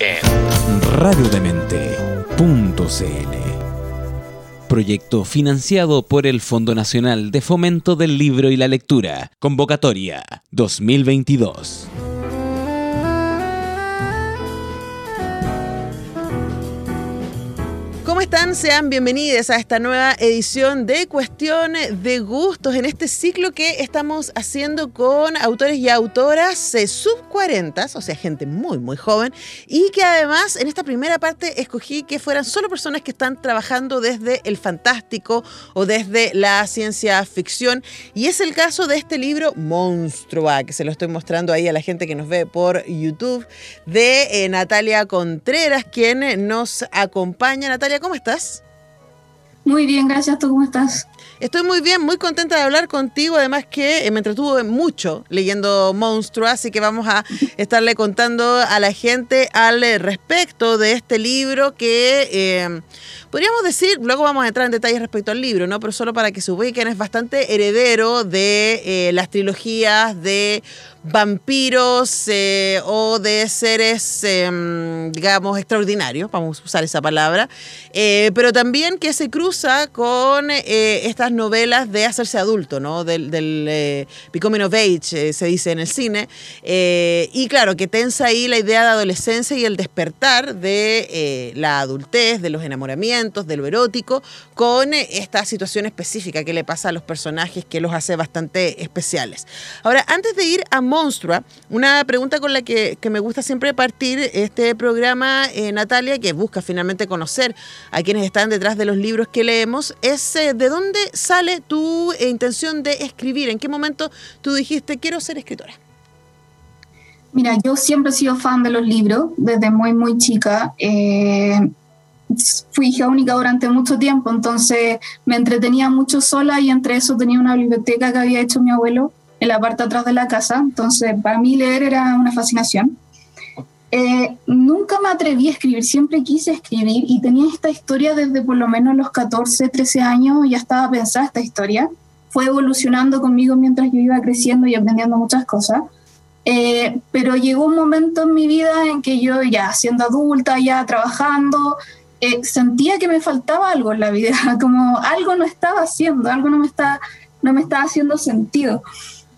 en radiodemente.cl. Proyecto financiado por el Fondo Nacional de Fomento del Libro y la Lectura. Convocatoria 2022. ¿Cómo están? Sean bienvenidos a esta nueva edición de Cuestiones de Gustos en este ciclo que estamos haciendo con autores y autoras eh, sub 40, o sea, gente muy, muy joven, y que además en esta primera parte escogí que fueran solo personas que están trabajando desde el fantástico o desde la ciencia ficción. Y es el caso de este libro Monstrua, que se lo estoy mostrando ahí a la gente que nos ve por YouTube, de eh, Natalia Contreras, quien nos acompaña. Natalia, ¿cómo estás? Muy bien, gracias. ¿Tú cómo estás? Estoy muy bien, muy contenta de hablar contigo. Además que eh, me entretuve mucho leyendo Monstruo, así que vamos a estarle contando a la gente al eh, respecto de este libro que eh, podríamos decir, luego vamos a entrar en detalles respecto al libro, ¿no? Pero solo para que se ubiquen, es bastante heredero de eh, las trilogías de vampiros eh, o de seres, eh, digamos, extraordinarios, vamos a usar esa palabra, eh, pero también que se cruza con eh, estas novelas de hacerse adulto, ¿no? Del, del Becoming of Age, se dice en el cine, y claro, que tensa ahí la idea de adolescencia y el despertar de la adultez, de los enamoramientos, de lo erótico, con esta situación específica que le pasa a los personajes que los hace bastante especiales. Ahora, antes de ir a Monstrua, una pregunta con la que, que me gusta siempre partir este programa, eh, Natalia, que busca finalmente conocer a quienes están detrás de los libros que leemos, es eh, de dónde sale tu eh, intención de escribir, en qué momento tú dijiste quiero ser escritora. Mira, yo siempre he sido fan de los libros, desde muy, muy chica. Eh, fui hija única durante mucho tiempo, entonces me entretenía mucho sola y entre eso tenía una biblioteca que había hecho mi abuelo en la parte atrás de la casa, entonces para mí leer era una fascinación. Eh, nunca me atreví a escribir, siempre quise escribir y tenía esta historia desde por lo menos los 14, 13 años, ya estaba pensada esta historia. Fue evolucionando conmigo mientras yo iba creciendo y aprendiendo muchas cosas. Eh, pero llegó un momento en mi vida en que yo ya siendo adulta, ya trabajando, eh, sentía que me faltaba algo en la vida, como algo no estaba haciendo, algo no me, está, no me estaba haciendo sentido.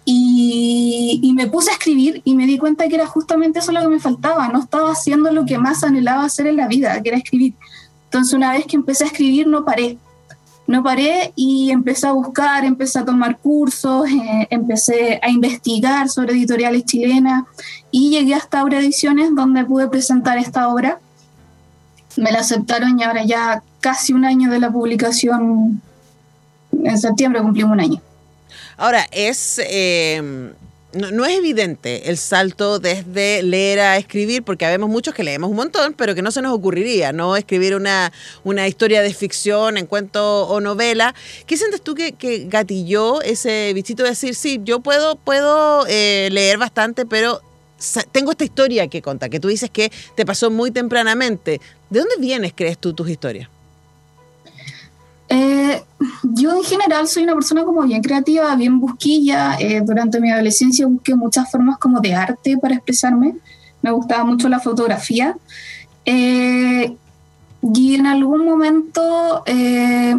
Y, y, me puse a escribir y me di cuenta que era justamente eso lo que me faltaba, no estaba haciendo lo que más anhelaba hacer en la vida, que era escribir. Entonces una vez que empecé a escribir no paré, no paré y empecé a buscar, empecé a tomar cursos, eh, empecé a investigar sobre editoriales chilenas y llegué hasta Aura Ediciones donde pude presentar esta obra. Me la aceptaron y ahora ya casi un año de la publicación, en septiembre cumplimos un año. Ahora, es... Eh no, es evidente el salto desde leer a escribir, porque habemos muchos que leemos un montón, pero que no se nos ocurriría, ¿no? Escribir una, una historia de ficción, en cuento o novela. ¿Qué sientes tú que, que gatilló ese bichito de decir, sí, yo puedo, puedo eh, leer bastante, pero tengo esta historia que contar, que tú dices que te pasó muy tempranamente. ¿De dónde vienes, crees tú, tus historias? Eh, yo en general soy una persona como bien creativa, bien busquilla. Eh, durante mi adolescencia busqué muchas formas como de arte para expresarme. Me gustaba mucho la fotografía. Eh, y en algún momento eh,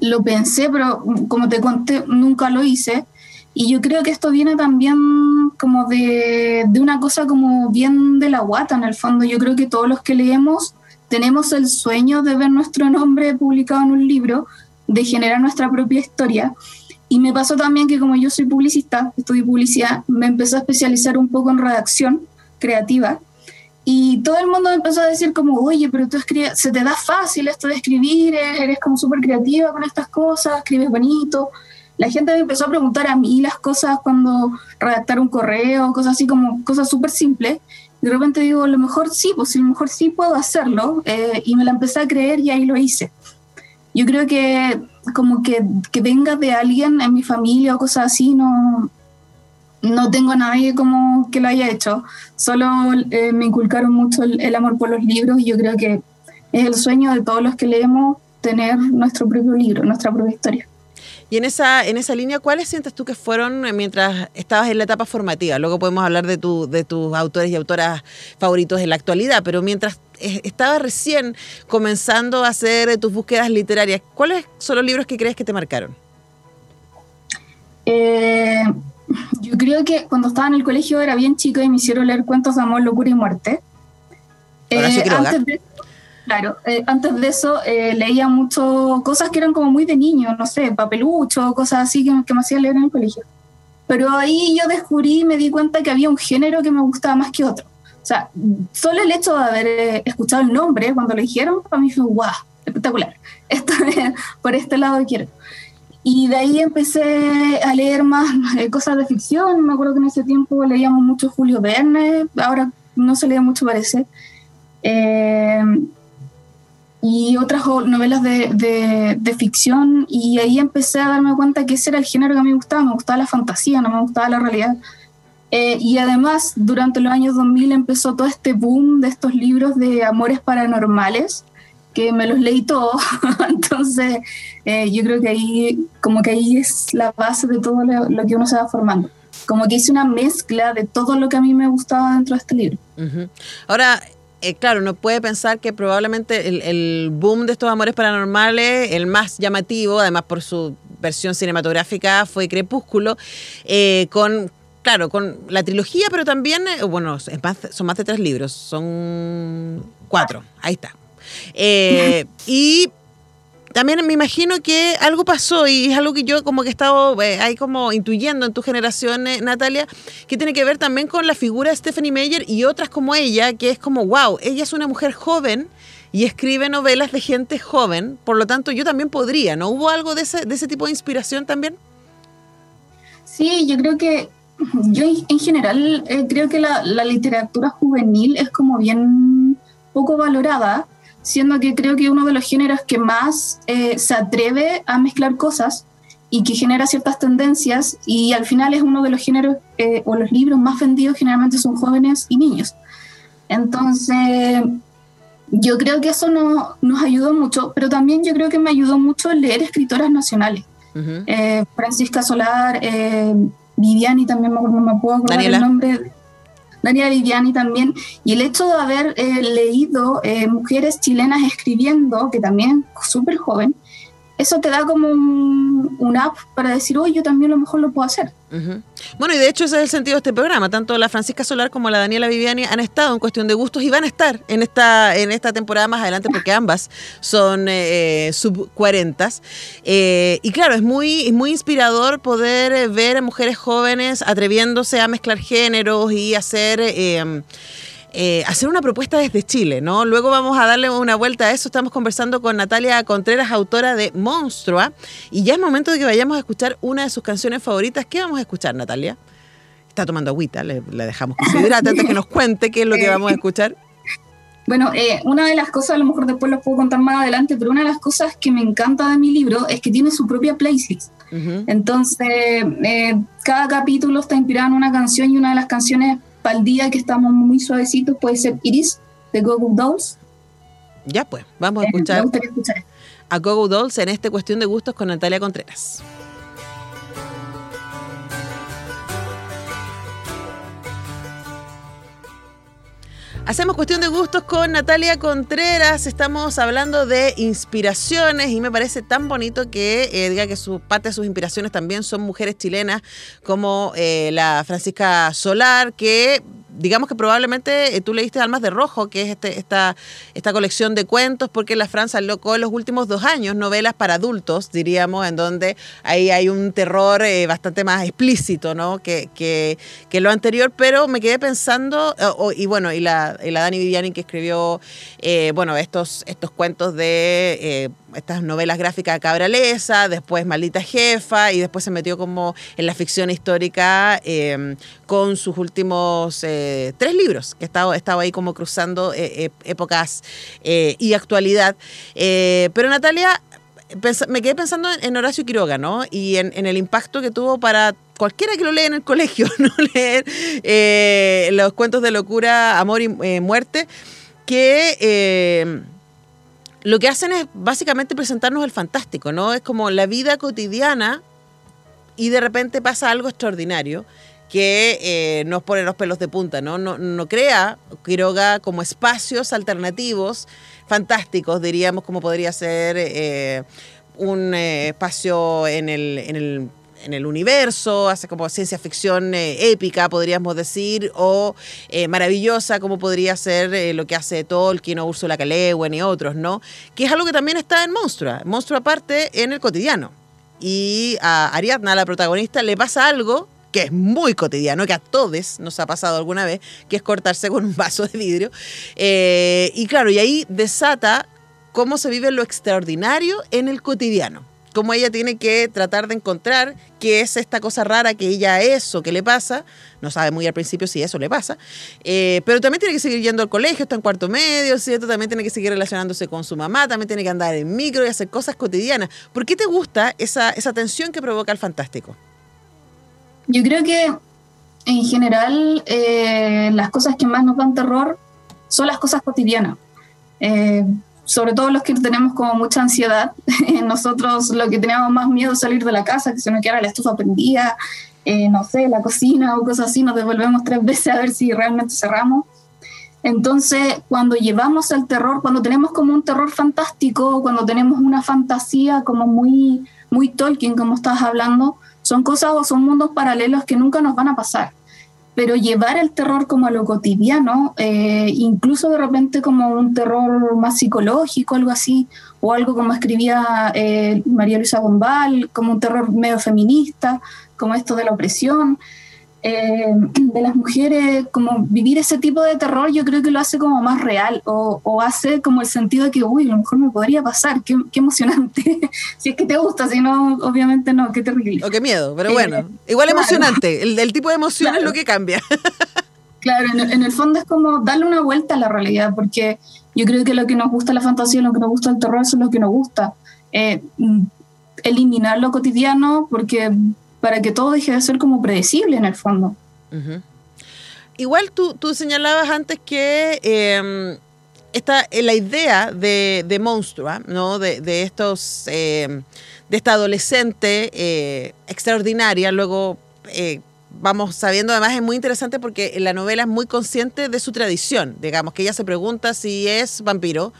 lo pensé, pero como te conté, nunca lo hice. Y yo creo que esto viene también como de, de una cosa como bien de la guata, en el fondo. Yo creo que todos los que leemos tenemos el sueño de ver nuestro nombre publicado en un libro, de generar nuestra propia historia. Y me pasó también que como yo soy publicista, estudio publicidad, me empecé a especializar un poco en redacción creativa. Y todo el mundo me empezó a decir como, oye, pero tú escribes, se te da fácil esto de escribir, eres como súper creativa con estas cosas, escribes bonito. La gente me empezó a preguntar a mí las cosas cuando redactar un correo, cosas así como cosas súper simples. De repente digo, a lo mejor sí, pues a lo mejor sí puedo hacerlo, eh, y me la empecé a creer y ahí lo hice. Yo creo que como que, que venga de alguien en mi familia o cosas así, no, no tengo a nadie como que lo haya hecho. Solo eh, me inculcaron mucho el, el, amor por los libros y yo creo que es el sueño de todos los que leemos tener nuestro propio libro, nuestra propia historia. Y en esa, en esa línea, ¿cuáles sientes tú que fueron mientras estabas en la etapa formativa? Luego podemos hablar de, tu, de tus autores y autoras favoritos en la actualidad, pero mientras estabas recién comenzando a hacer tus búsquedas literarias, ¿cuáles son los libros que crees que te marcaron? Eh, yo creo que cuando estaba en el colegio era bien chico y me hicieron leer cuentos de amor, locura y muerte. Eh, antes de, Claro, eh, antes de eso eh, leía mucho cosas que eran como muy de niño, no sé, papelucho, cosas así que, que me hacían leer en el colegio. Pero ahí yo descubrí y me di cuenta que había un género que me gustaba más que otro. O sea, solo el hecho de haber eh, escuchado el nombre cuando lo dijeron, para mí fue wow, espectacular. Esto por este lado quiero. Y de ahí empecé a leer más cosas de ficción. Me acuerdo que en ese tiempo leíamos mucho Julio Verne, ahora no se lee mucho, parece. Eh, y otras novelas de, de, ficción y ahí empecé a darme cuenta que ese era el género que a mí me gustaba, me gustaba la fantasía, no me gustaba la realidad. Eh, y además, durante los años 2000 empezó todo este boom de estos libros de amores paranormales, que me los leí todos, entonces eh, yo creo que ahí, como que ahí es la base de todo lo, que uno se va formando. Como que hice una mezcla de todo lo que a mí me gustaba dentro de este libro. Ahora, eh, claro, uno puede pensar que probablemente el, boom de estos amores paranormales, el más llamativo, además por su versión cinematográfica, fue Crepúsculo, eh, con claro, con la trilogía, pero también, eh, bueno, son más de tres libros, son cuatro, ahí está. y también me imagino que algo pasó y es algo que yo como que he estado eh, ahí como intuyendo en tu generación, eh, Natalia, que tiene que ver también con la figura de Stephanie Meyer y otras como ella, que es como, wow, ella es una mujer joven y escribe novelas de gente joven, por lo tanto yo también podría, ¿no? ¿Hubo algo de ese, de ese tipo de inspiración también? Sí, yo creo que, yo en general eh, creo que la, la literatura juvenil es como bien poco valorada siendo que creo que uno de los géneros que más eh, se atreve a mezclar cosas y que genera ciertas tendencias y al final es uno de los géneros eh, o los libros más vendidos generalmente son jóvenes y niños. Entonces, yo creo que eso no, nos ayudó mucho, pero también yo creo que me ayudó mucho leer escritoras nacionales. Eh, Francisca Solar, Viviani también me, me puedo acordar el nombre Daniela Viviani también, y el hecho de haber eh, leído eh, mujeres chilenas escribiendo, que también súper joven, eso te da como un, app para decir, oye, yo también a lo mejor lo puedo hacer. Bueno, y de hecho ese es el sentido de este programa. Tanto la Francisca Solar como la Daniela Viviani han estado en cuestión de gustos y van a estar en esta, en esta temporada más adelante porque ambas son eh, sub 40. Eh, y claro, es muy, es muy inspirador poder ver a mujeres jóvenes atreviéndose a mezclar géneros y hacer... Eh, eh, hacer una propuesta desde Chile, ¿no? Luego vamos a darle una vuelta a eso. Estamos conversando con Natalia Contreras, autora de Monstrua, y ya es momento de que vayamos a escuchar una de sus canciones favoritas. ¿Qué vamos a escuchar, Natalia? Está tomando agüita, le, dejamos que se hidrate antes que nos cuente qué es lo que vamos a escuchar. Bueno, eh, una de las cosas, a lo mejor después lo puedo contar más adelante, pero una de las cosas que me encanta de mi libro es que tiene su propia playlist. Entonces, eh, cada capítulo está inspirado en una canción y una de las canciones para el día que estamos muy suavecitos puede ser Iris de Gogo Dolls. Ya pues, vamos a eh, escuchar, a Gogo Dolls en esta cuestión de gustos con Natalia Contreras. Hacemos cuestión de gustos con Natalia Contreras. Estamos hablando de inspiraciones y me parece tan bonito que eh, diga que su parte de sus inspiraciones también son mujeres chilenas como eh, la Francisca Solar, que digamos que probablemente eh, tú leíste Almas de Rojo, que es este, esta, esta colección de cuentos, porque la Francia locó en los últimos dos años novelas para adultos, diríamos, en donde ahí hay un terror eh, bastante más explícito, ¿no? Que, que, lo anterior, pero me quedé pensando, y bueno, y la, y la Dani Viviani que escribió, eh, bueno, estos, estos cuentos de estas novelas gráficas Cabralesa, después Maldita Jefa y después se metió como en la ficción histórica em, con sus últimos eh, tres libros, que estaba, estaba ahí como cruzando eh, épocas y actualidad. pero Natalia, me quedé pensando en Horacio Quiroga, ¿no? Y en, el impacto que tuvo para cualquiera que lo lea en el colegio, ¿no? Leer los cuentos de locura, amor y muerte, que lo que hacen es básicamente presentarnos el fantástico, ¿no? Es como la vida cotidiana y de repente pasa algo extraordinario que eh, nos pone los pelos de punta, ¿no? No, crea Quiroga como espacios alternativos fantásticos, diríamos, como podría ser eh, un eh, espacio en el en el universo, hace como ciencia ficción eh, épica, podríamos decir, o eh, maravillosa, como podría ser eh, lo que hace Tolkien o Ursula K. Le y otros, ¿no? Que es algo que también está en Monstrua. Monstrua aparte en el cotidiano. Y a Ariadna, la protagonista, le pasa algo que es muy cotidiano, que a todos nos ha pasado alguna vez, que es cortarse con un vaso de vidrio. y claro, y ahí desata cómo se vive lo extraordinario en el cotidiano cómo ella tiene que tratar de encontrar qué es esta cosa rara que ella es o qué le pasa. No sabe muy al principio si eso le pasa. Eh, pero también tiene que seguir yendo al colegio, está en cuarto medio, ¿cierto? También tiene que seguir relacionándose con su mamá, también tiene que andar en micro y hacer cosas cotidianas. ¿Por qué te gusta esa, esa tensión que provoca el fantástico? Yo creo que en general eh, las cosas que más nos dan terror son las cosas cotidianas. Eh, sobre todo los que tenemos como mucha ansiedad, nosotros lo que teníamos más miedo es salir de la casa, que se nos quedara la estufa prendida, eh, no sé, la cocina o cosas así, nos devolvemos tres veces a ver si realmente cerramos. Entonces, cuando llevamos el terror, cuando tenemos como un terror fantástico, cuando tenemos una fantasía como muy, muy Tolkien, como estás hablando, son cosas o son mundos paralelos que nunca nos van a pasar pero llevar el terror como a lo cotidiano, eh, incluso de repente como un terror más psicológico, algo así, o algo como escribía eh, María Luisa Bombal, como un terror medio feminista, como esto de la opresión. Eh, de las mujeres, como vivir ese tipo de terror, yo creo que lo hace como más real o, hace como el sentido de que, uy, a lo mejor me podría pasar, qué, emocionante. si es que te gusta, si no, obviamente no, qué terrible. O qué miedo, pero bueno, eh, igual emocionante, el, tipo de emoción es lo que cambia. claro, en, el fondo es como darle una vuelta a la realidad, porque yo creo que lo que nos gusta la fantasía, lo que nos gusta el terror, eso es lo que nos gusta. Eh, mm, eliminar lo cotidiano, porque para que todo deje de ser como predecible en el fondo. Igual tú, tú, señalabas antes que eh, esta, eh, la idea de, de Monstrua, ¿no? de, de estos, em, de esta adolescente eh, extraordinaria, luego eh, vamos sabiendo, además es muy interesante porque la novela es muy consciente de su tradición, digamos, que ella se pregunta si es vampiro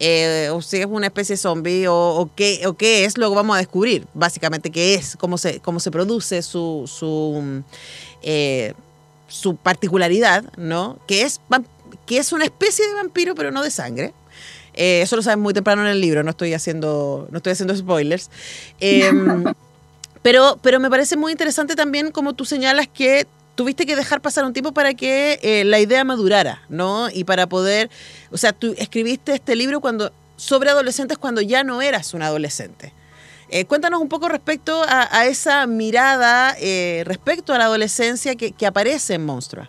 eh, o si es una especie de zombie o, qué, o qué es, luego vamos a descubrir básicamente qué es, cómo se, cómo se produce su, su, eh, su particularidad, ¿no? Que es, que es una especie de vampiro pero no de sangre. Eh, eso lo saben muy temprano en el libro, no estoy haciendo, no estoy haciendo spoilers. Pero, pero me parece muy interesante también como tú señalas que tuviste que dejar pasar un tiempo para que eh, la idea madurara, ¿no? Y para poder, o sea, tú escribiste este libro cuando sobre adolescentes cuando ya no eras un adolescente. Eh, cuéntanos un poco respecto a, esa mirada eh, respecto a la adolescencia que, que, aparece en Monstrua.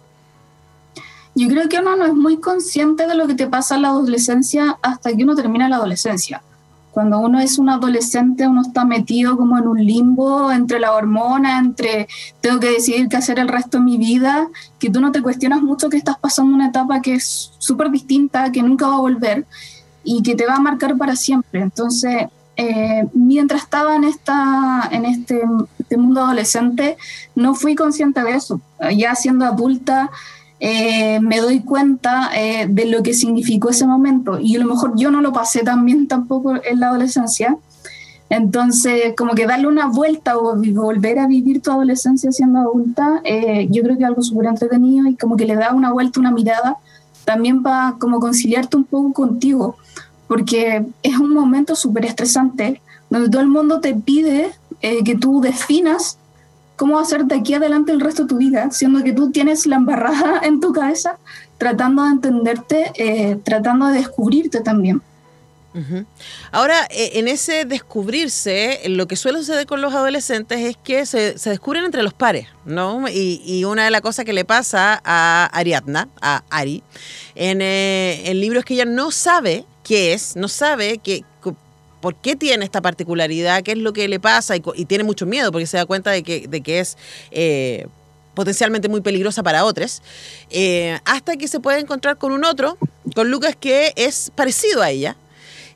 Yo creo que uno no es muy consciente de lo que te pasa en la adolescencia hasta que uno termina la adolescencia. Cuando uno es un adolescente, uno está metido como en un limbo entre la hormona, entre tengo que decidir qué hacer el resto de mi vida, que tú no te cuestionas mucho que estás pasando una etapa que es súper distinta, que nunca va a volver y que te va a marcar para siempre. Entonces, eh, mientras estaba en, esta, en este, este mundo adolescente, no fui consciente de eso. Ya siendo adulta, eh, me doy cuenta eh, de lo que significó ese momento. Y a lo mejor yo no lo pasé tan tampoco en la adolescencia. Entonces, como que darle una vuelta o volver a vivir tu adolescencia siendo adulta, eh, yo creo que es algo súper entretenido y como que le da una vuelta, una mirada, también para como conciliarte un poco contigo, porque es un momento súper estresante, donde todo el mundo te pide que tú definas cómo hacer de aquí adelante el resto de tu vida, siendo que tú tienes la embarrada en tu cabeza, tratando de entenderte, eh, tratando de descubrirte también. Ahora, eh, en ese descubrirse, lo que suele suceder con los adolescentes es que se, descubren entre los pares, ¿no? Y, una de las cosas que le pasa a Ariadna, a Ari, en eh, el libro es que ella no sabe qué es, no sabe que, por qué tiene esta particularidad, qué es lo que le pasa y, tiene mucho miedo porque se da cuenta de que, de que es eh, potencialmente muy peligrosa para otros, hasta que se puede encontrar con un otro, con Lucas, que es parecido a ella,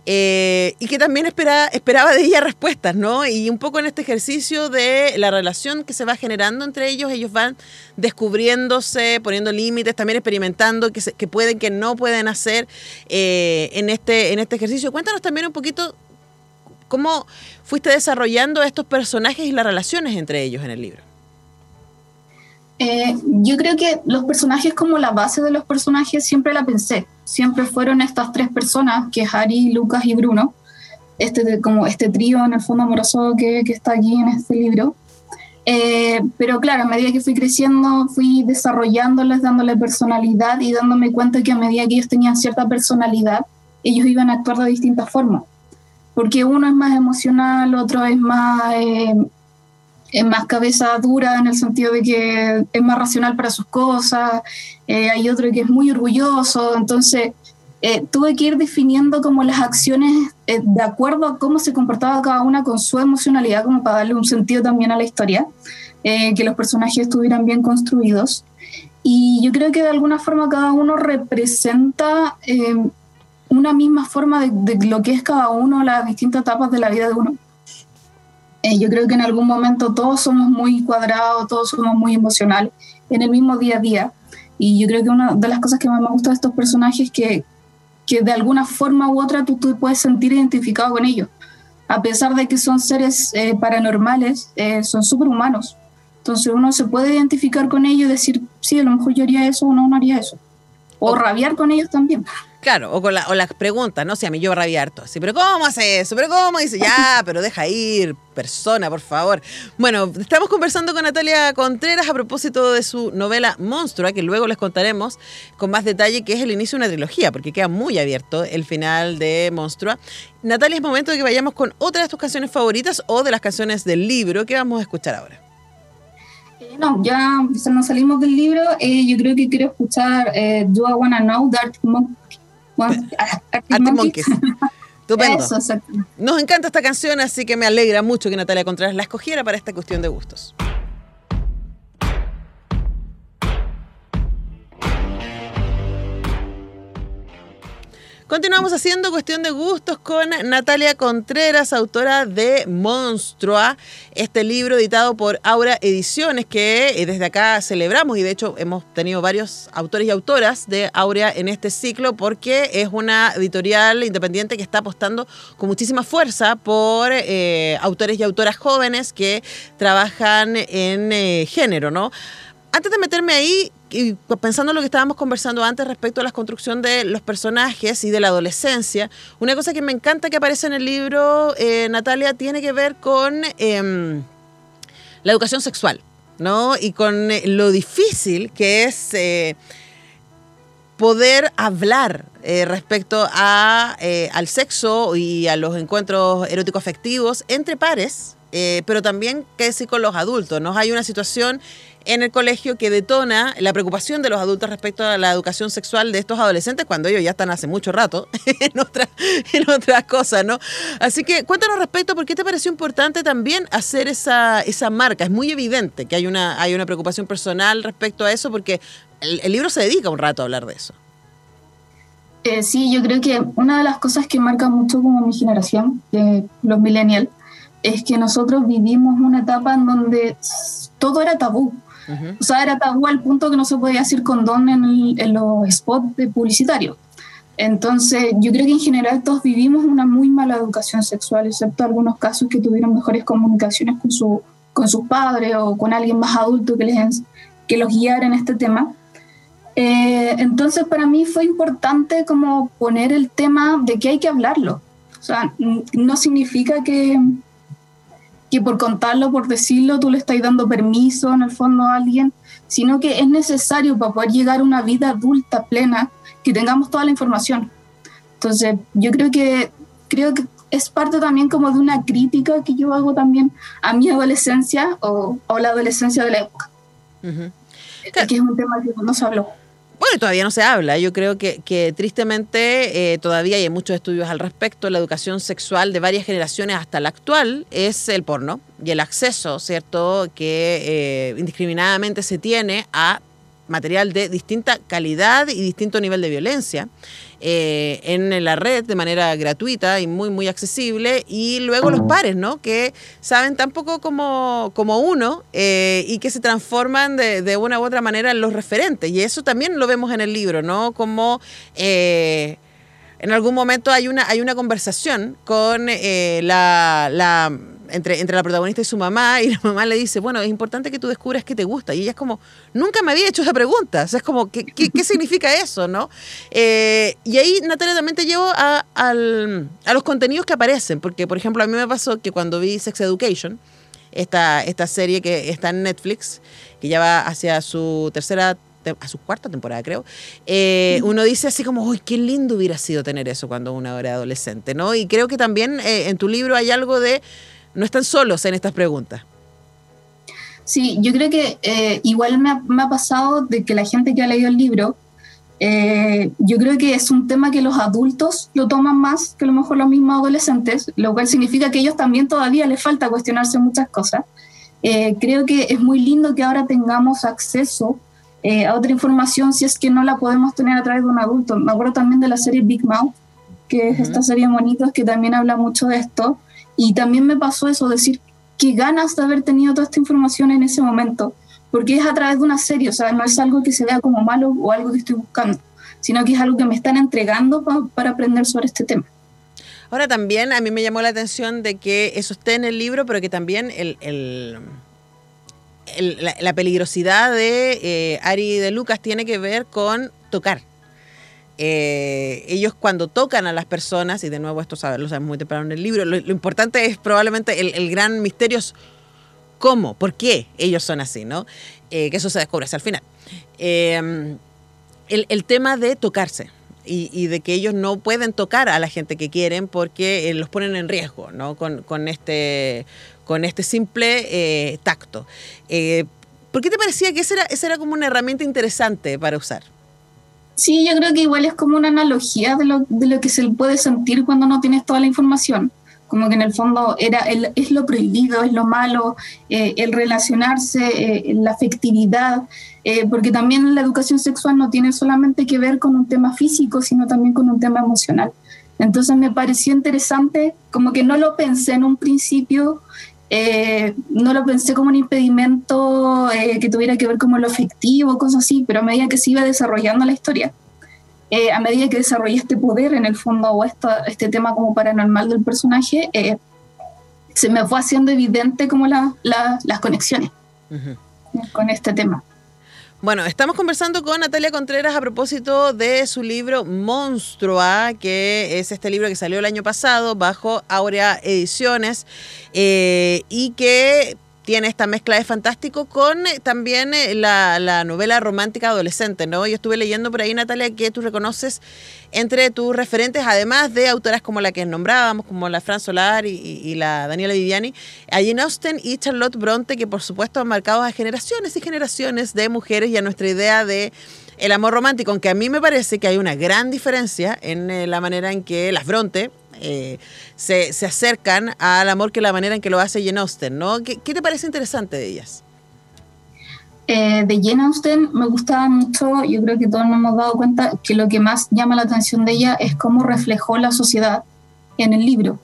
eh, y que también espera, esperaba de ella respuestas, ¿no? Y un poco en este ejercicio de la relación que se va generando entre ellos, ellos van descubriéndose, poniendo límites, también experimentando qué que pueden, que no pueden hacer eh, en, este, en este ejercicio. Cuéntanos también un poquito cómo fuiste desarrollando estos personajes y las relaciones entre ellos en el libro. Eh, yo creo que los personajes como la base de los personajes siempre la pensé. Siempre fueron estas tres personas, que es Harry, Lucas y Bruno. Este, como este trío en el fondo amoroso que, que está aquí en este libro. Eh, pero claro, a medida que fui creciendo, fui desarrollándoles, dándole personalidad y dándome cuenta que a medida que ellos tenían cierta personalidad, ellos iban a actuar de distintas formas. Porque uno es más emocional, otro es más eh, más cabeza dura en el sentido de que es más racional para sus cosas, eh, hay otro que es muy orgulloso, entonces eh, tuve que ir definiendo como las acciones de acuerdo a cómo se comportaba cada una con su emocionalidad, como para darle un sentido también a la historia, que los personajes estuvieran bien construidos. Y yo creo que de alguna forma cada uno representa una misma forma de, de lo que es cada uno, las distintas etapas de la vida de uno. Eh, yo creo que en algún momento todos somos muy cuadrados, todos somos muy emocionales en el mismo día a día. Y yo creo que una de las cosas que más me gusta de estos personajes es que, que de alguna forma u otra tú te puedes sentir identificado con ellos. A pesar de que son seres eh, paranormales, eh, son superhumanos. Entonces uno se puede identificar con ellos y decir, sí, a lo mejor yo haría eso o no, no haría eso. O rabiar con ellos también. Claro, o con la, o las preguntas, ¿no? Si a mí yo rabia harto. Así, pero ¿cómo hace eso? ¿Pero cómo? dice, ya, pero deja ir, persona, por favor. Bueno, estamos conversando con Natalia Contreras a propósito de su novela Monstrua, que luego les contaremos con más detalle, que es el inicio de una trilogía, porque queda muy abierto el final de Monstrua. Natalia, es momento de que vayamos con otra de tus canciones favoritas o de las canciones del libro que vamos a escuchar ahora. Eh, no, ya nos salimos del libro. Eh, yo creo que quiero escuchar eh, Do I Wanna Know, Dark Monkey Arctic Monkeys. Estupendo. Nos encanta esta canción, así que me alegra mucho que Natalia Contreras la escogiera para esta cuestión de gustos. Continuamos haciendo cuestión de gustos con Natalia Contreras, autora de Monstrua, este libro editado por Aura Ediciones que eh, desde acá celebramos y de hecho hemos tenido varios autores y autoras de Aura en este ciclo porque es una editorial independiente que está apostando con muchísima fuerza por eh, autores y autoras jóvenes que trabajan en eh, género, ¿no? Antes de meterme ahí, y pensando en lo que estábamos conversando antes respecto a la construcción de los personajes y de la adolescencia, una cosa que me encanta que aparece en el libro, eh, Natalia, tiene que ver con em, la educación sexual, ¿no? Y con eh, lo difícil que es eh, poder hablar respecto a, al sexo y a los encuentros eróticos afectivos entre pares, pero también que decir con los adultos, ¿no? Hay una situación en el colegio que detona la preocupación de los adultos respecto a la educación sexual de estos adolescentes cuando ellos ya están hace mucho rato en, otra, en otras cosas, ¿no? Así que cuéntanos respecto, ¿por qué te pareció importante también hacer esa, esa marca? Es muy evidente que hay una, hay una preocupación personal respecto a eso porque el, libro se dedica un rato a hablar de eso. Eh, sí, yo creo que una de las cosas que marca mucho como mi generación, los millennials, es que nosotros vivimos una etapa en donde todo era tabú. O sea, era tabú al punto que no se podía decir condón en, en los spots de publicitarios. Entonces, yo creo que en general todos vivimos una muy mala educación sexual, excepto algunos casos que tuvieron mejores comunicaciones con, su, con sus padres o con alguien más adulto que, les, que los guiara en este tema. Eh, entonces, para mí fue importante como poner el tema de que hay que hablarlo. O sea, no significa que, que por contarlo, por decirlo, tú le estás dando permiso en el fondo a alguien, sino que es necesario para poder llegar a una vida adulta plena que tengamos toda la información. Entonces, yo creo que creo que es parte también como de una crítica que yo hago también a mi adolescencia o, a la adolescencia de la época. Que es un tema que no se habló. Bueno, todavía no se habla. Yo creo que, tristemente eh, todavía hay muchos estudios al respecto. La educación sexual de varias generaciones hasta la actual es el porno y el acceso, ¿cierto?, que eh, indiscriminadamente se tiene a material de distinta calidad y distinto nivel de violencia. Eh, en la red de manera gratuita y muy, muy accesible. Y luego los pares, ¿no? Que saben tan poco como, como uno eh, y que se transforman de, de, una u otra manera en los referentes. Y eso también lo vemos en el libro, ¿no? Como... Eh, en algún momento hay una, hay una conversación con la, la entre, entre la protagonista y su mamá, y la mamá le dice, bueno, es importante que tú descubras que te gusta. Y ella es como, nunca me había hecho esa pregunta. O sea, es como, ¿qué, qué, significa eso? ¿no? Eh, y ahí, Natalia, también te llevo a, al, a los contenidos que aparecen, porque, por ejemplo, a mí me pasó que cuando vi Sex Education, esta, esta serie que está en Netflix, que ya va hacia su tercera a su cuarta temporada, creo, eh, uno dice así como, uy, qué lindo hubiera sido tener eso cuando uno era adolescente, ¿no? Y creo que también eh, en tu libro hay algo de no están solos en estas preguntas. Sí, yo creo que eh, igual me ha, pasado de que la gente que ha leído el libro, eh, yo creo que es un tema que los adultos lo toman más que a lo mejor los mismos adolescentes, lo cual significa que a ellos también todavía les falta cuestionarse muchas cosas. Eh, creo que es muy lindo que ahora tengamos acceso a otra información si es que no la podemos tener a través de un adulto. Me acuerdo también de la serie Big Mouth, que es esta serie bonita que también habla mucho de esto. Y también me pasó eso, decir, qué ganas de haber tenido toda esta información en ese momento, porque es a través de una serie, o sea, no es algo que se vea como malo o algo que estoy buscando, sino que es algo que me están entregando para aprender sobre este tema. Ahora también a mí me llamó la atención de que eso esté en el libro, pero que también el, el, la, peligrosidad de eh, Ari de Lucas tiene que ver con tocar. Eh, ellos cuando tocan a las personas, y de nuevo esto lo sabemos muy temprano en el libro, lo, importante es probablemente el, gran misterio es cómo, por qué ellos son así, ¿no? Eh, que eso se descubre hasta el final. Em, el, tema de tocarse. Y, de que ellos no pueden tocar a la gente que quieren porque eh, los ponen en riesgo, ¿no? Con, este, con este simple tacto. ¿Por qué te parecía que esa era, esa era como una herramienta interesante para usar? Sí, yo creo que igual es como una analogía de lo, de lo que se puede sentir cuando no tienes toda la información. Como que en el fondo era el, es lo prohibido, es lo malo, eh, el relacionarse, eh, la afectividad, eh, porque también la educación sexual no tiene solamente que ver con un tema físico, sino también con un tema emocional. Entonces me pareció interesante, como que no lo pensé en un principio, eh, no lo pensé como un impedimento eh, que tuviera que ver como lo afectivo, cosas así, pero a medida que se iba desarrollando la historia, eh, a medida que desarrollé este poder en el fondo o esto, este tema como paranormal del personaje, se me fue haciendo evidente como las conexiones con este tema. Bueno, estamos conversando con Natalia Contreras a propósito de su libro Monstrua, que es este libro que salió el año pasado bajo Aurea Ediciones eh, y que tiene esta mezcla de fantástico con eh, también eh, la, novela romántica adolescente, ¿no? Yo estuve leyendo por ahí, Natalia, que tú reconoces entre tus referentes, además de autoras como la que nombrábamos, como la Fran Solar y, la Daniela Viviani, a Jane Austen y Charlotte Bronte, que por supuesto han marcado a generaciones y generaciones de mujeres y a nuestra idea de el amor romántico, aunque a mí me parece que hay una gran diferencia en eh, la manera en que las Bronte, eh, se, acercan al amor que la manera en que lo hace Jane Austen, ¿no? ¿Qué, te parece interesante de ellas? Eh, de Jane Austen me gustaba mucho, yo creo que todos nos hemos dado cuenta que lo que más llama la atención de ella es cómo reflejó la sociedad en el libro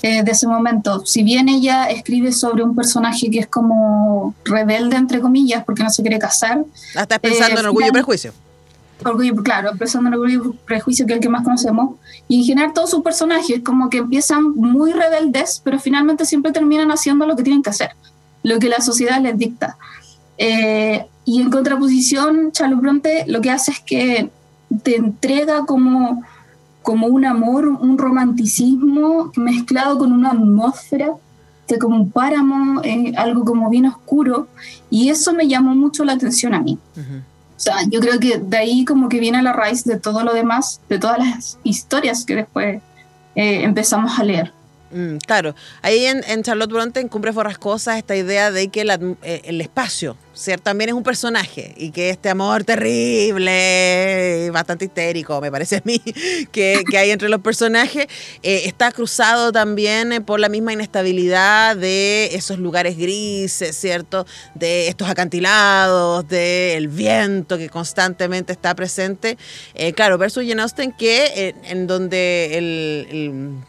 eh, de ese momento. Si bien ella escribe sobre un personaje que es como rebelde, entre comillas, porque no se quiere casar. Ah, estás pensando en Orgullo y Prejuicio claro, empezando en el prejuicio que es el que más conocemos, y en general todos sus personajes como que empiezan muy rebeldes, pero finalmente siempre terminan haciendo lo que tienen que hacer, lo que la sociedad les dicta. Eh, y en contraposición, Charles Bronte lo que hace es que te entrega como, como un amor, un romanticismo mezclado con una atmósfera de como un páramo, eh, algo como bien oscuro, y eso me llamó mucho la atención a mí. O sea, yo creo que de ahí como que viene la raíz de todo lo demás, de todas las historias que después eh, empezamos a leer. Mm, claro, ahí en, Charlotte Bronte, en Cumbres Borrascosas, esta idea de que eh, el espacio también es un personaje y que este amor terrible, bastante histérico, me parece a mí, que, hay entre los personajes, eh, está cruzado también eh, por la misma inestabilidad de esos lugares grises, ¿cierto? De estos acantilados, del viento que constantemente está presente. claro, versus Jane Austen, que en donde el,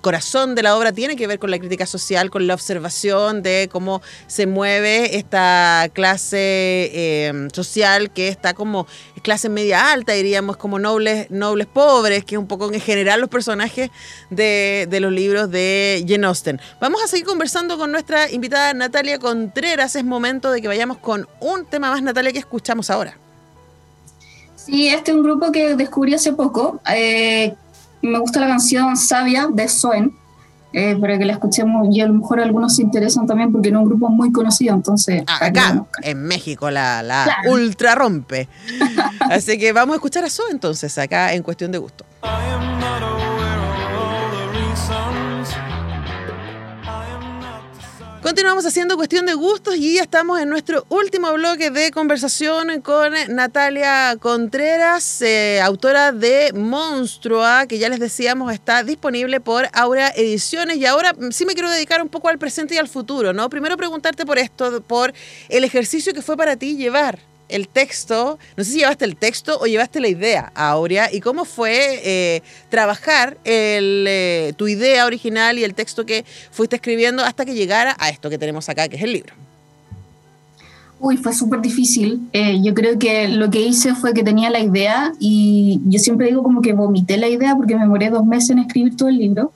corazón de la obra tiene que ver con la crítica social, con la observación de cómo se mueve esta clase eh, social que está como clase media alta, diríamos, como nobles, nobles pobres, que es un poco en general los personajes de, de los libros de Jane Austen. Vamos a seguir conversando con nuestra invitada Natalia Contreras. Es momento de que vayamos con un tema más, Natalia, que escuchamos ahora. Sí, este es un grupo que descubrí hace poco. Eh, me gusta la canción Sabia de Soen, eh, para que la escuchemos y a lo mejor algunos se interesan también porque es un grupo muy conocido, entonces... Ah, acá, en México, la, la ultra rompe. Así que vamos a escuchar a Soen entonces, acá en Cuestión de Gusto. Continuamos haciendo cuestión de gustos y ya estamos en nuestro último bloque de conversación con Natalia Contreras, eh, autora de Monstrua, que ya les decíamos está disponible por Aura Ediciones. Y ahora sí me quiero dedicar un poco al presente y al futuro, ¿no? Primero preguntarte por esto, por el ejercicio que fue para ti llevar el texto, no sé si llevaste el texto o llevaste la idea, Aurea, y cómo fue eh, trabajar eh, tu idea original y el texto que fuiste escribiendo hasta que llegara a esto que tenemos acá, que es el libro. Uy, fue súper difícil. Eh, yo creo que lo que hice fue que tenía la idea y yo siempre digo como que vomité la idea porque me demoré dos meses en escribir todo el libro.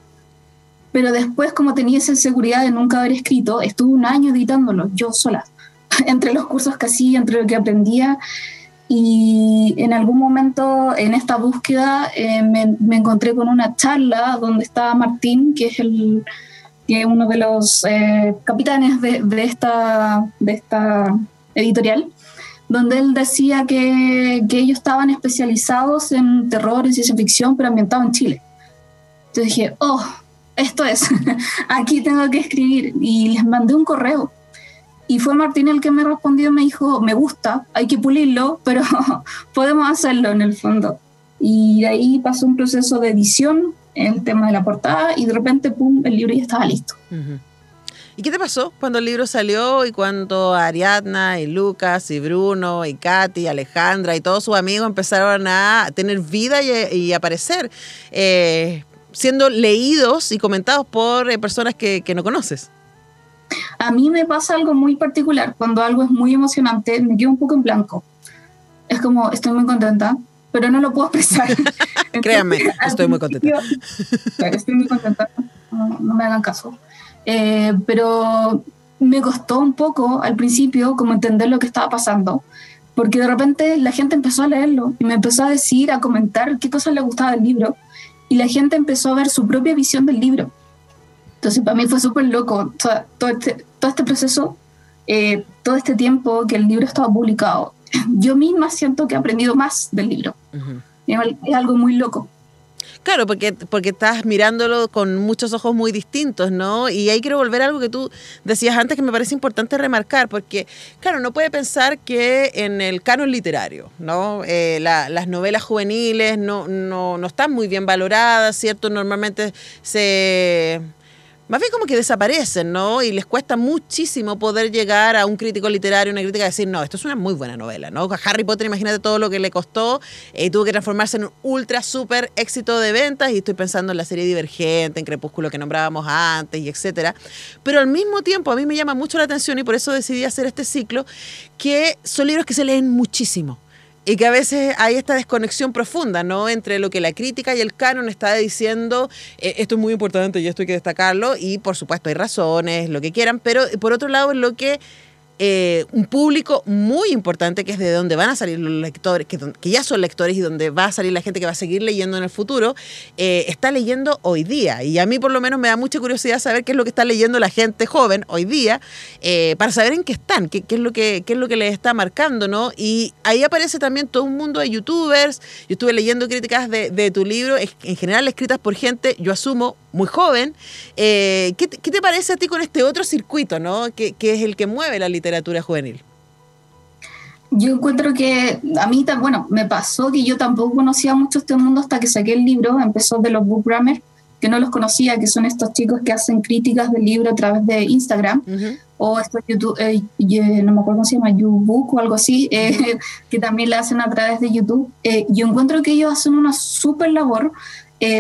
Pero después, como tenía esa seguridad de nunca haber escrito, estuve un año editándolo yo sola. entre los cursos que hacía, entre lo que aprendía. Y en algún momento en esta búsqueda eh, me, encontré con una charla donde estaba Martín, que es, el, que uno de los eh, capitanes de, esta, de esta editorial, donde él decía que, ellos estaban especializados en terror y ciencia ficción, pero ambientado en Chile. Entonces dije, oh, esto es, aquí tengo que escribir. Y les mandé un correo y fue Martín el que me respondió, me dijo, me gusta, hay que pulirlo, pero podemos hacerlo en el fondo. Y de ahí pasó un proceso de edición, el tema de la portada, y de repente, pum, el libro ya estaba listo. ¿Y qué te pasó cuando el libro salió y cuando Ariadna y Lucas y Bruno y Katy Alejandra y todos sus amigos empezaron a tener vida y, aparecer, eh, siendo leídos y comentados por eh, personas que no conoces? A mí me pasa algo muy particular. Cuando algo es muy emocionante, me quedo un poco en blanco. Es como, estoy muy contenta, pero no lo puedo expresar. Créanme, estoy muy contenta. estoy muy contenta, no, me hagan caso. Eh, pero me costó un poco al principio como entender lo que estaba pasando, porque de repente la gente empezó a leerlo y me empezó a decir, a comentar qué cosas le gustaba del libro, y la gente empezó a ver su propia visión del libro. Entonces para mí fue súper loco todo, este, todo este proceso, eh, todo este tiempo que el libro estaba publicado. Yo misma siento que he aprendido más del libro. Es algo muy loco. Claro, porque, porque estás mirándolo con muchos ojos muy distintos, ¿no? Y ahí quiero volver a algo que tú decías antes que me parece importante remarcar, porque, claro, no puede pensar que en el canon literario, ¿no? Eh, las novelas juveniles no, no, no están muy bien valoradas, ¿cierto? Normalmente se más bien como que desaparecen, ¿no? Y les cuesta muchísimo poder llegar a un crítico literario, una crítica, y decir, no, esto es una muy buena novela, ¿no? A Harry Potter, imagínate todo lo que le costó, eh, tuvo que transformarse en un ultra súper éxito de ventas, y estoy pensando en la serie Divergente, en Crepúsculo que nombrábamos antes, y etcétera. Pero al mismo tiempo, a mí me llama mucho la atención, y por eso decidí hacer este ciclo, que son libros que se leen muchísimo y que a veces hay esta desconexión profunda, ¿no? Entre lo que la crítica y el canon está diciendo, eh, esto es muy importante y esto hay que destacarlo, y por supuesto hay razones, lo que quieran, pero por otro lado, lo que eh, un público muy importante que es de donde van a salir los lectores, que, que, ya son lectores y donde va a salir la gente que va a seguir leyendo en el futuro, eh, está leyendo hoy día. Y a mí por lo menos me da mucha curiosidad saber qué es lo que está leyendo la gente joven hoy día, eh, para saber en qué están, qué, qué, es lo que, qué es lo que les está marcando, ¿no? Y ahí aparece también todo un mundo de youtubers. Yo estuve leyendo críticas de, de tu libro, en general escritas por gente, yo asumo, muy joven. Eh, ¿qué, ¿qué, te parece a ti con este otro circuito, ¿no? que, que es el que mueve la literatura juvenil? Yo encuentro que a mí, bueno, me pasó que yo tampoco conocía mucho este mundo hasta que saqué el libro, empezó de los bookgrammers, que no los conocía, que son estos chicos que hacen críticas del libro a través de Instagram, uh -huh. o estos YouTube, eh, no me acuerdo cómo se llama, YouBook o algo así, eh, que también la hacen a través de YouTube. Eh, yo encuentro que ellos hacen una súper labor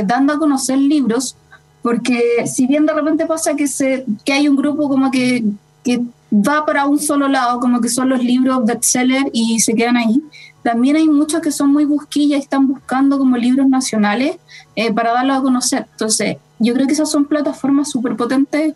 dando a conocer libros porque si bien de repente pasa que, se, que hay un grupo como que, que va para un solo lado, como que son los libros bestseller y se quedan ahí, también hay muchos que son muy busquillas y están buscando como libros nacionales eh, para darlos a conocer. Entonces, yo creo que esas son plataformas súper potentes,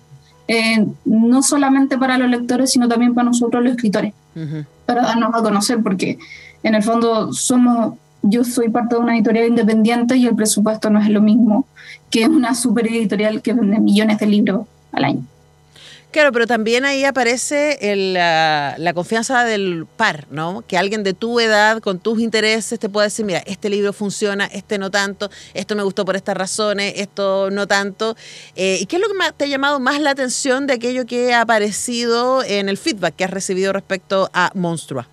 eh, no solamente para los lectores, sino también para nosotros los escritores, uh -huh. para darnos a conocer, porque en el fondo somos yo soy parte de una editorial independiente y el presupuesto no es lo mismo que una super editorial que vende millones de libros al año. Claro, pero también ahí aparece el, la, la, confianza del par, ¿no? Que alguien de tu edad, con tus intereses, te puede decir, mira, este libro funciona, este no tanto, esto me gustó por estas razones, esto no tanto. Eh, ¿Y qué es lo que te ha llamado más la atención de aquello que ha aparecido en el feedback que has recibido respecto a Monstrua?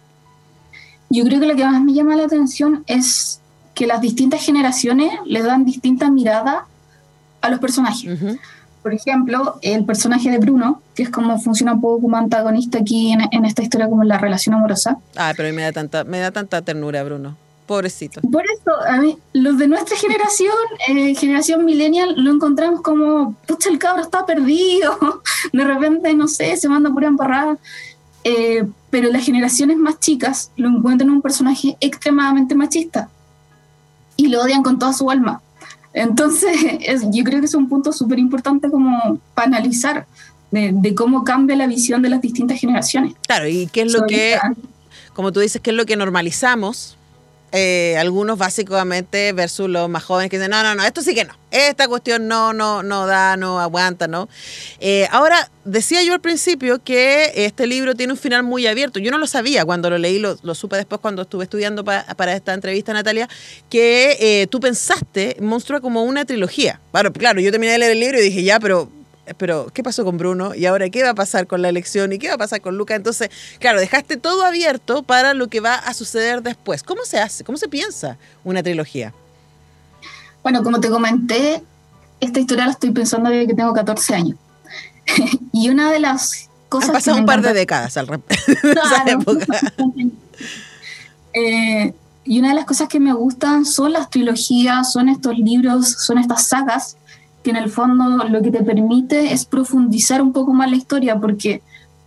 Yo creo que lo que más me llama la atención es que las distintas generaciones le dan distintas miradas a los personajes. Uh -huh. Por ejemplo, el personaje de Bruno, que es como funciona un poco como antagonista aquí en, en esta historia, como en la relación amorosa. Ah, pero me da tanta, me da tanta ternura, Bruno. Pobrecito. Por eso, a mí, los de nuestra generación, eh, generación millennial, lo encontramos como, pucha, el cabro está perdido, de repente, no sé, se manda pura embarrada. Eh, pero las generaciones más chicas lo encuentran un personaje extremadamente machista y lo odian con toda su alma. Entonces, es, yo creo que es un punto súper importante como para analizar de, de, cómo cambia la visión de las distintas generaciones. Claro, y qué es lo que, como tú dices, qué es lo que normalizamos eh, algunos básicamente versus los más jóvenes que dicen, no, no, no, esto sí que no, esta cuestión no, no, no da, no aguanta, ¿no? Eh, ahora, decía yo al principio que este libro tiene un final muy abierto, yo no lo sabía cuando lo leí, lo, lo supe después cuando estuve estudiando pa, para esta entrevista, Natalia, que eh, tú pensaste Monstrua como una trilogía. Claro, claro, yo terminé de leer el libro y dije, ya, pero pero ¿qué pasó con Bruno? ¿Y ahora qué va a pasar con la elección? ¿Y qué va a pasar con Luca? Entonces, claro, dejaste todo abierto para lo que va a suceder después. ¿Cómo se hace? ¿Cómo se piensa una trilogía? Bueno, como te comenté, esta historia la estoy pensando desde que tengo 14 años. y una de las cosas... Han pasado un par de décadas al claro. eh, y una de las cosas que me gustan son las trilogías, son estos libros, son estas sagas que en el fondo lo que te permite es profundizar un poco más la historia, porque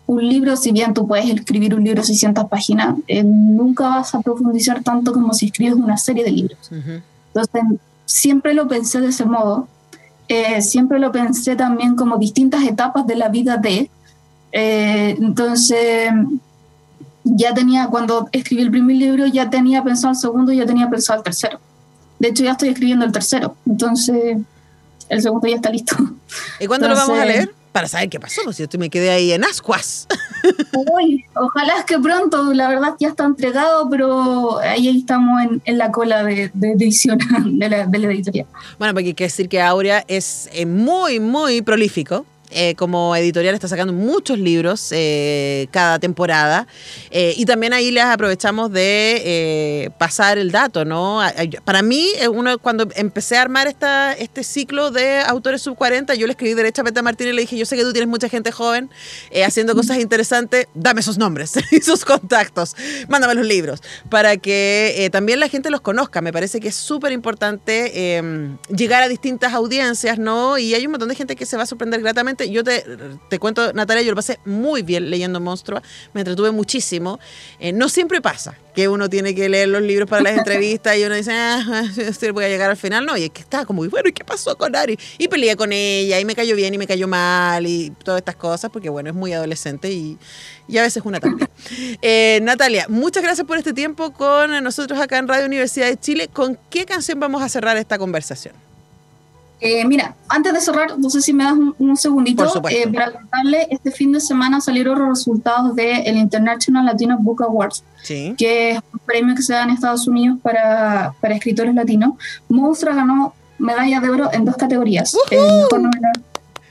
un libro, si bien tú puedes escribir un libro de 600 páginas, eh, nunca vas a profundizar tanto como si escribes una serie de libros. Uh -huh. Entonces, siempre lo pensé de ese modo, eh, siempre lo pensé también como distintas etapas de la vida de, eh, entonces ya tenía, cuando escribí el primer libro, ya tenía pensado el segundo, ya tenía pensado el tercero. De hecho, ya estoy escribiendo el tercero, entonces el segundo ya está listo. ¿Y cuándo Entonces, lo vamos a leer? Para saber qué pasó, si yo me quedé ahí en ascuas. Uy, ojalá es que pronto, la verdad ya está entregado, pero ahí estamos en, en la cola de, de edición de la, de la, editorial. Bueno, porque hay que decir que Aurea es eh, muy, muy prolífico. Eh, como editorial está sacando muchos libros eh, cada temporada eh, y también ahí les aprovechamos de eh, pasar el dato, ¿no? Para mí, uno, cuando empecé a armar esta, este ciclo de autores sub 40, yo le escribí derechamente a Martín y le dije, yo sé que tú tienes mucha gente joven eh, haciendo cosas interesantes, dame esos nombres y sus contactos, mándame los libros, para que eh, también la gente los conozca. Me parece que es súper importante llegar a distintas audiencias, ¿no? Y hay un montón de gente que se va a sorprender gratamente realmente, yo te, te cuento, Natalia, yo lo pasé muy bien leyendo Monstrua, me entretuve muchísimo. Eh, no siempre pasa que uno tiene que leer los libros para las entrevistas y uno dice, ah, voy a llegar al final. No, y es que estaba como, bueno, ¿y qué pasó con Ari? Y peleé con ella, y me cayó bien y me cayó mal, y todas estas cosas, porque bueno, es muy adolescente y, y a veces una también. Eh, Natalia, muchas gracias por este tiempo con nosotros acá en Radio Universidad de Chile. ¿Con qué canción vamos a cerrar esta conversación? Eh, mira, antes de cerrar, no sé si me das un, segundito eh, para contarle, este fin de semana salieron los resultados del International Latino Book Awards, que es un premio que se da en Estados Unidos para, para escritores latinos. Monstruo ganó medalla de oro en dos categorías, mejor novela,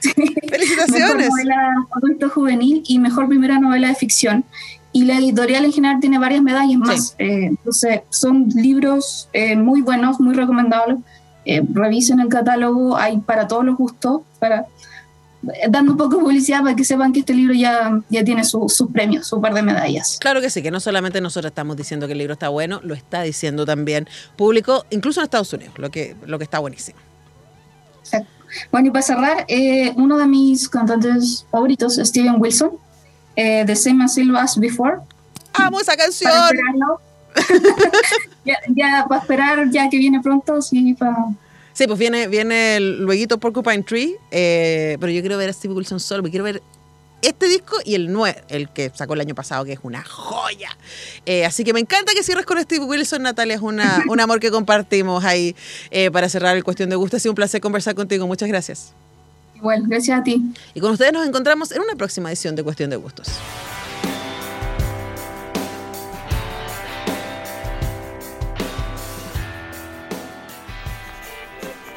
¡Felicitaciones! mejor novela adulto juvenil y mejor primera novela de ficción. Y la editorial en general tiene varias medallas más. Eh, entonces, son libros muy buenos, muy recomendables eh, revisen el catálogo, hay para todos los gustos, para dando un poco de publicidad para que sepan que este libro ya, ya tiene sus premios, su par de medallas. Claro que sí, que no solamente nosotros estamos diciendo que el libro está bueno, lo está diciendo también público, incluso en Estados Unidos, lo que, lo que está buenísimo. Bueno, y para cerrar, eh, uno de mis cantantes favoritos, Steven Wilson, eh, The Same As As Before. ¡Amo esa canción! ya, para esperar, ya que viene pronto, sí, para... Sí, pues viene, viene el lueguito Porcupine Tree, eh, pero yo quiero ver a Steve Wilson solo, quiero ver este disco y el nuevo, el que sacó el año pasado, que es una joya. Eh, así que me encanta que cierres con Steve Wilson, Natalia, es una, un amor que compartimos ahí eh, para cerrar el Cuestión de Gusto. Ha sido un placer conversar contigo, muchas gracias. Igual, gracias a ti. Y con ustedes nos encontramos en una próxima edición de Cuestión de Gustos.